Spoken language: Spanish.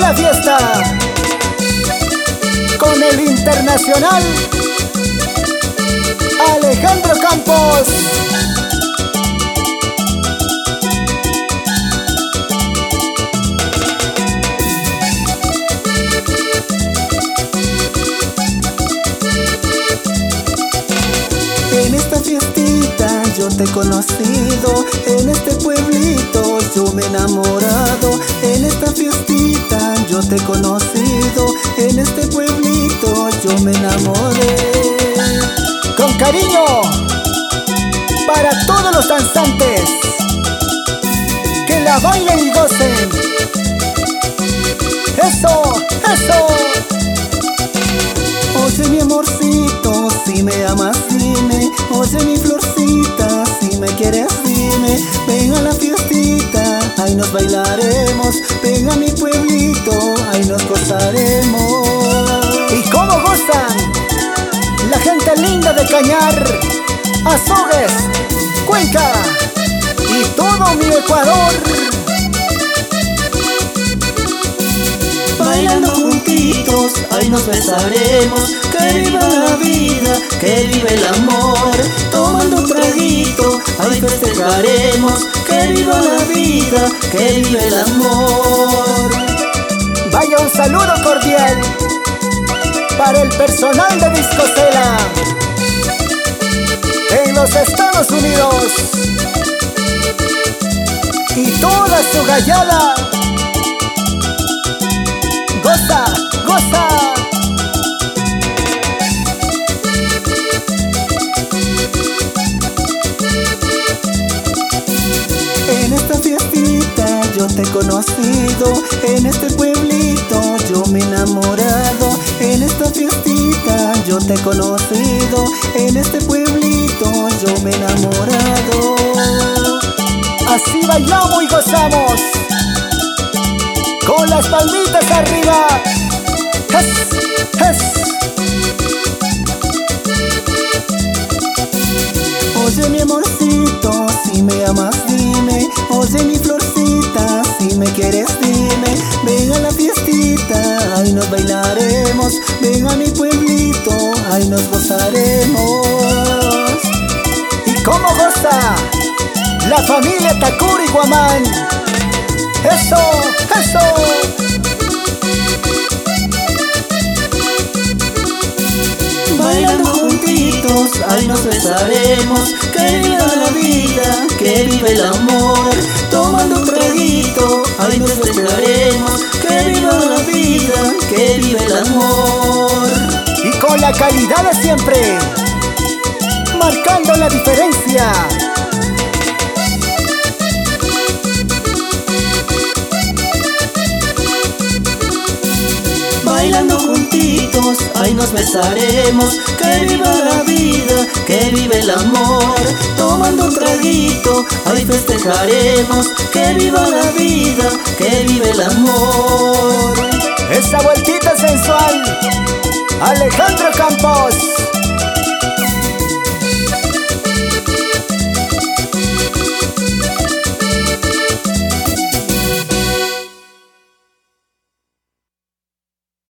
la fiesta con el internacional Alejandro Campos. En esta fiestita yo te he conocido, en este pueblito yo me he enamorado, en esta fiestita te he conocido, en este pueblito yo me enamoré. Con cariño para todos los danzantes que la bailen y gocen. Eso, eso. Oye mi amorcito, si me amas dime, oye mi florcita, si me quieres dime, ven a la fiestita, ahí nos bailaremos, ven a mi pueblito, Cañar, Azogues, Cuenca y todo mi Ecuador. Bailando juntitos, ahí nos besaremos, que viva la vida, que viva el amor. Tomando un traguito, ahí festejaremos, que viva la vida, que viva el amor. Vaya un saludo cordial para el personal de Discosela en los Estados Unidos y toda su gallada. Te he conocido, en este pueblito yo me he enamorado, en esta fiestita yo te he conocido, en este pueblito yo me he enamorado. Así bailamos y gozamos. Con las palmitas arriba. Oye mi amorcito, si me amas dime, oye mi florcita, si me quieres dime, ven a la fiestita, ahí nos bailaremos, ven a mi pueblito, ahí nos gozaremos. ¿Y cómo goza? La familia Takuri Guamán. Eso, eso. Bailando juntitos, ahí nos besaremos, que viva la vida, que viva el amor. Con la calidad de siempre. Marcando la diferencia. Bailando juntitos, ahí nos besaremos, que viva la vida, que vive el amor. Tomando un traguito, ahí festejaremos, que viva la vida, que vive el amor. Esa vueltita sensual. Alejandro Campos.